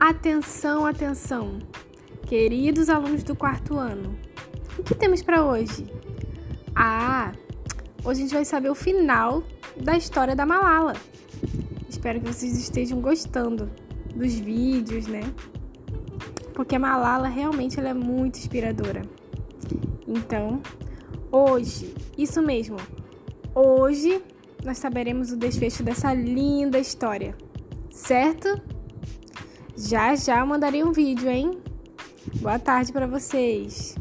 Atenção, atenção, queridos alunos do quarto ano. O que temos para hoje? Ah, hoje a gente vai saber o final da história da Malala. Espero que vocês estejam gostando dos vídeos, né? Porque a Malala realmente ela é muito inspiradora. Então, hoje, isso mesmo, hoje nós saberemos o desfecho dessa linda história, certo? Já já mandarei um vídeo, hein? Boa tarde para vocês.